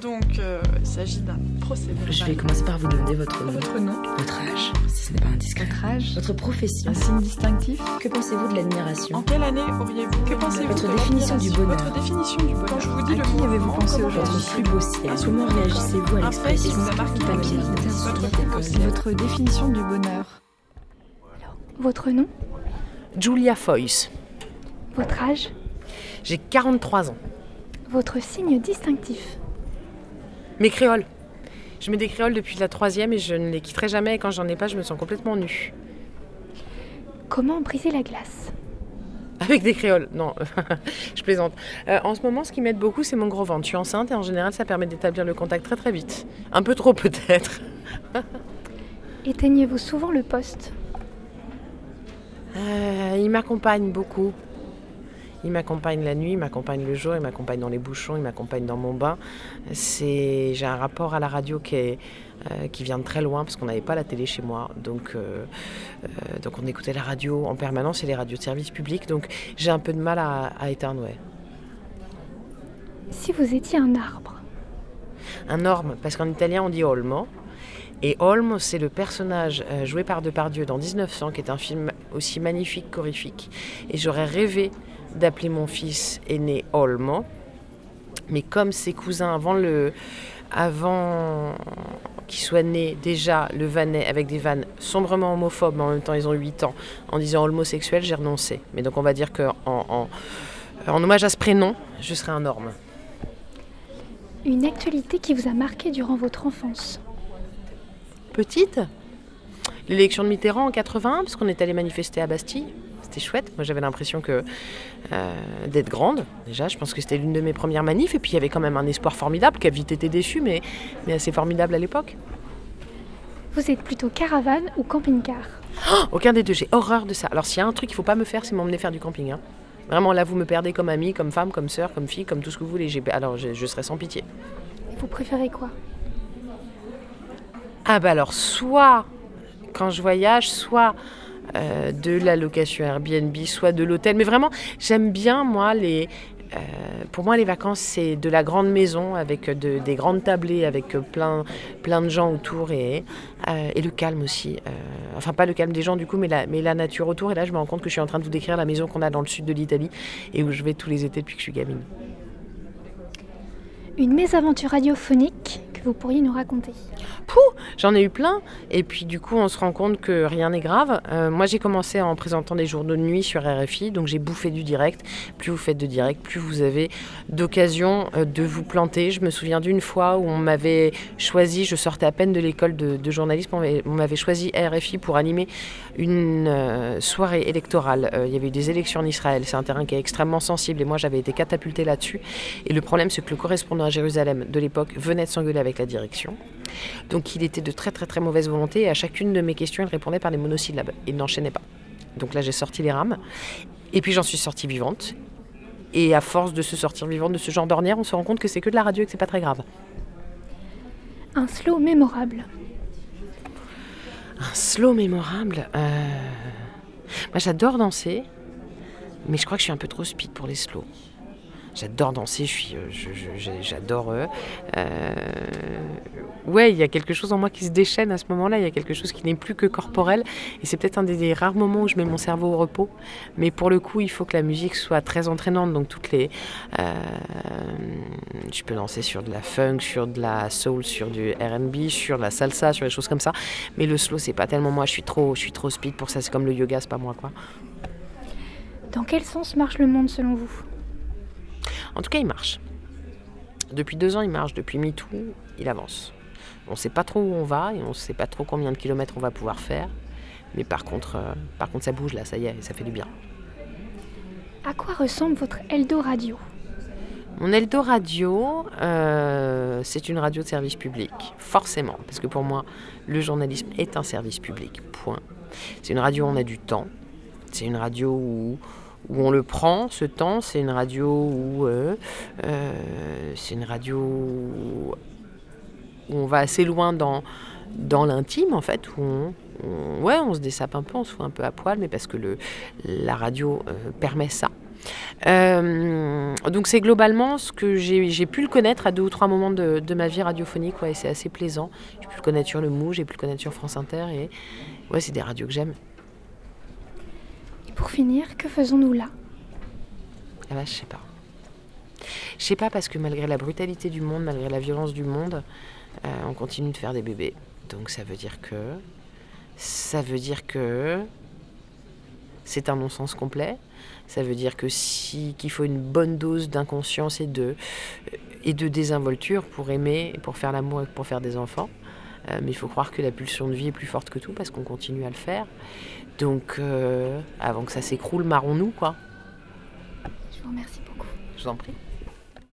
Donc, euh, il s'agit d'un procès Je vais commencer par vous demander votre nom, Votre nom, votre âge, si ce n'est pas indiscret, votre âge, votre profession. un signe distinctif. Que pensez-vous de En l'admiration quelle année auriez-vous Que pensez-vous Votre de définition du bonheur. Votre définition du bonheur. Quand je vous dis À le qui avez-vous pensé aujourd'hui Votre plus beau ciel. Comment réagissez-vous à Un fait qui l'expression vous a marqué papier, votre. Votre définition du bonheur. Votre nom Julia Foyce. Votre âge J'ai 43 ans. Votre signe distinctif Mes créoles. Je mets des créoles depuis la troisième et je ne les quitterai jamais. Et quand j'en ai pas, je me sens complètement nue. Comment briser la glace Avec des créoles. Non, je plaisante. Euh, en ce moment, ce qui m'aide beaucoup, c'est mon gros ventre. Je suis enceinte et en général, ça permet d'établir le contact très très vite. Un peu trop peut-être. Éteignez-vous souvent le poste Euh, il m'accompagne beaucoup. Il m'accompagne la nuit, il m'accompagne le jour, il m'accompagne dans les bouchons, il m'accompagne dans mon bain. C'est, j'ai un rapport à la radio qui, est, euh, qui vient de très loin parce qu'on n'avait pas la télé chez moi. Donc, euh, euh, donc on écoutait la radio en permanence et les radios de service public. Donc j'ai un peu de mal à, à éteindre, ouais. Si vous étiez un arbre? Un orme, parce qu'en italien on dit olmo. Et Olmo, c'est le personnage joué par Depardieu dans 1900, qui est un film aussi magnifique qu'horrifique. Et j'aurais rêvé d'appeler mon fils aîné Olmo. Mais comme ses cousins, avant, le, avant qu'il soit né, déjà le vannet avec des vannes sombrement homophobes, mais en même temps ils ont 8 ans, en disant homosexuel, j'ai renoncé. Mais donc on va dire qu'en en, en hommage à ce prénom, je serai un orme. Une actualité qui vous a marqué durant votre enfance? Petite? L'élection de Mitterrand en 81, parce qu'on est allé manifester à Bastille. C'était chouette. Moi, j'avais l'impression que euh, d'être grande. Déjà, je pense que c'était l'une de mes premières manifs. Et puis, il y avait quand même un espoir formidable, qui a vite été déçu, mais, mais assez formidable à l'époque. Vous êtes plutôt caravane ou camping-car? Oh, aucun des deux. J'ai horreur de ça. Alors, s'il y a un truc qu'il faut pas me faire, c'est m'emmener faire du camping. hein. Vraiment, là, vous me perdez comme amie, comme femme, comme sœur, comme fille, comme tout ce que vous voulez. Alors, je, je serai sans pitié. Vous préférez quoi? Ah bah alors, soit quand je voyage, soit euh, de la location Airbnb, soit de l'hôtel. Mais vraiment, j'aime bien, moi, les... euh, pour moi, les vacances, c'est de la grande maison avec de- des grandes tablées, avec euh, plein, plein de gens autour et, euh, et le calme aussi. Euh, enfin, pas le calme des gens du coup, mais la, mais la nature autour. Et là, je me rends compte que je suis en train de vous décrire la maison qu'on a dans le sud de l'Italie et où je vais tous les étés depuis que je suis gamine. Une mésaventure radiophonique vous pourriez nous raconter J'en ai eu plein, et puis du coup on se rend compte que rien n'est grave. Euh, moi j'ai commencé en présentant des journaux de nuit sur RFI, donc j'ai bouffé du direct. Plus vous faites de direct, plus vous avez d'occasion euh, de vous planter. Je me souviens d'une fois où on m'avait choisi, je sortais à peine de l'école de, journalisme, on m'avait- choisi RFI pour animer une euh, soirée électorale. Il y avait eu des élections en Israël, c'est un terrain qui est extrêmement sensible, et moi j'avais été catapultée là-dessus. Et le problème c'est que le correspondant à Jérusalem de l'époque venait de s'engueuler avec la direction. Donc il était de très très très mauvaise volonté et à chacune de mes questions il répondait par des monosyllabes. Il n'enchaînait pas. Donc là j'ai sorti les rames et puis j'en suis sortie vivante. Et à force de se sortir vivante de ce genre d'ornière, on se rend compte que c'est que de la radio et que c'est pas très grave. Un slow mémorable Un slow mémorable. euh, Moi j'adore danser, mais je crois que je suis un peu trop speed pour les slows. J'adore danser, je suis, euh, j'adore. euh, euh, Ouais, il y a quelque chose en moi qui se déchaîne à ce moment-là. Il y a quelque chose qui n'est plus que corporel, et c'est peut-être un des, rares moments où je mets mon cerveau au repos. Mais pour le coup, il faut que la musique soit très entraînante. Donc toutes les, je peux danser sur de la funk, sur de la soul, sur du R&B, sur de la salsa, sur des choses comme ça. Mais le slow, c'est pas tellement moi. Je suis trop, je suis trop speed pour ça. C'est comme le yoga, c'est pas moi quoi. Dans quel sens marche le monde selon vous? En tout cas, il marche. Depuis deux ans, il marche. Depuis MeToo, il avance. On ne sait pas trop où on va et on ne sait pas trop combien de kilomètres on va pouvoir faire. Mais par contre, euh, par contre, ça bouge là, ça y est, ça fait du bien. À quoi ressemble votre Eldo Radio? Mon Eldo Radio, euh, c'est une radio de service public, forcément, parce que pour moi, le journalisme est un service public, point. C'est une radio où on a du temps, c'est une radio où, où on le prend, ce temps, c'est une radio où... euh, euh, c'est une radio où on va assez loin dans, dans l'intime, en fait, où on, ouais, on se dessape un peu, on se fout un peu à poil, mais parce que le, la radio euh, permet ça. Donc c'est globalement ce que j'ai pu le connaître à deux ou trois moments de, de ma vie radiophonique, ouais, c'est assez plaisant. J'ai pu le connaître sur le Mou, j'ai pu le connaître sur France Inter, et ouais, c'est des radios que j'aime. Pour finir, que faisons-nous là? Ah bah, je sais pas. Je sais pas parce que malgré la brutalité du monde, malgré la violence du monde, euh, on continue de faire des bébés. Donc ça veut dire que. Ça veut dire que. C'est un non-sens complet. Ça veut dire que si qu'il faut une bonne dose d'inconscience et de et de désinvolture pour aimer, pour faire l'amour et pour faire des enfants. Euh, mais il faut croire que la pulsion de vie est plus forte que tout parce qu'on continue à le faire. Donc euh, avant que ça s'écroule, marrons-nous quoi. Je vous remercie beaucoup. Je vous en prie.